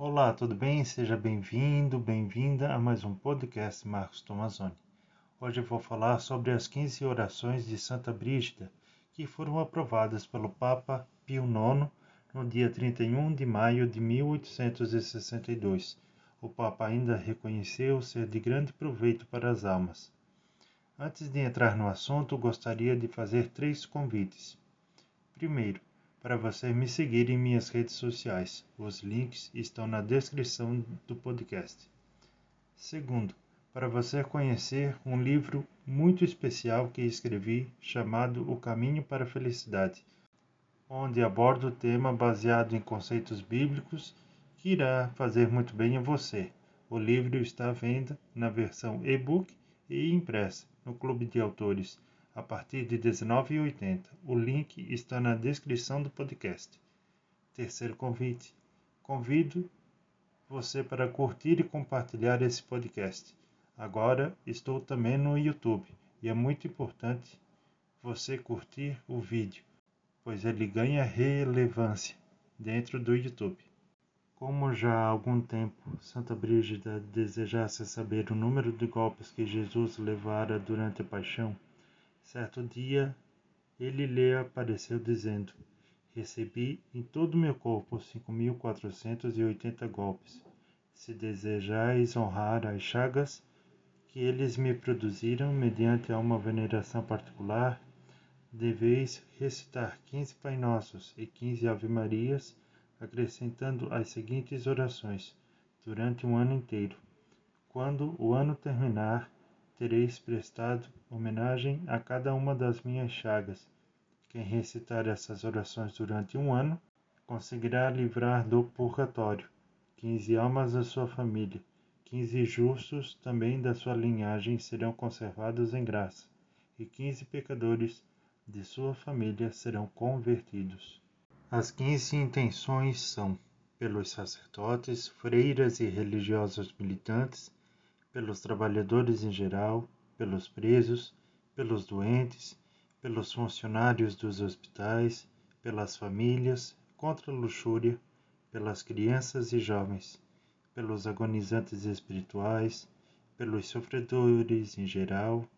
Olá, tudo bem? Seja bem-vindo, bem-vinda a mais um podcast Marcos Tomazoni. Hoje eu vou falar sobre as 15 orações de Santa Brígida que foram aprovadas pelo Papa Pio IX no dia 31 de maio de 1862. O Papa ainda reconheceu ser de grande proveito para as almas. Antes de entrar no assunto, gostaria de fazer três convites. Primeiro, para você me seguir em minhas redes sociais. Os links estão na descrição do podcast. Segundo, para você conhecer um livro muito especial que escrevi chamado O Caminho para a Felicidade, onde abordo o tema baseado em conceitos bíblicos que irá fazer muito bem a você. O livro está à venda na versão e-book e impressa no Clube de Autores a partir de R$ 19,80. O link está na descrição do podcast. Terceiro convite: convido você para curtir e compartilhar esse podcast. Agora estou também no YouTube e é muito importante você curtir o vídeo, pois ele ganha relevância dentro do YouTube. Como já há algum tempo Santa Brígida desejasse saber o número de golpes que Jesus levara durante a paixão, Certo dia ele lhe apareceu dizendo: Recebi em todo meu corpo cinco mil quatrocentos e oitenta golpes. Se desejais honrar as chagas que eles me produziram mediante uma veneração particular, deveis recitar quinze Pai Nossos e quinze Ave Marias, acrescentando as seguintes orações durante um ano inteiro. Quando o ano terminar, tereis prestado homenagem a cada uma das minhas chagas. Quem recitar essas orações durante um ano conseguirá livrar do purgatório quinze almas da sua família, quinze justos também da sua linhagem serão conservados em graça, e quinze pecadores de sua família serão convertidos. As quinze intenções são pelos sacerdotes, freiras e religiosos militantes, pelos trabalhadores em geral, pelos presos, pelos doentes, pelos funcionários dos hospitais, pelas famílias, contra a luxúria, pelas crianças e jovens, pelos agonizantes espirituais, pelos sofredores em geral,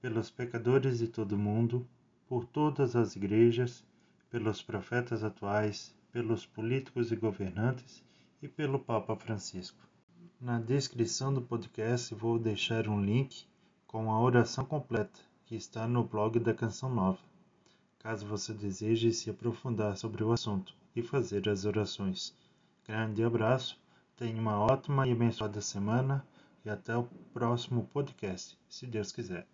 pelos pecadores de todo mundo, por todas as igrejas, pelos profetas atuais, pelos políticos e governantes e pelo Papa Francisco. Na descrição do podcast vou deixar um link com a oração completa que está no blog da Canção Nova, caso você deseje se aprofundar sobre o assunto e fazer as orações. Grande abraço, tenha uma ótima e abençoada semana e até o próximo podcast, se Deus quiser.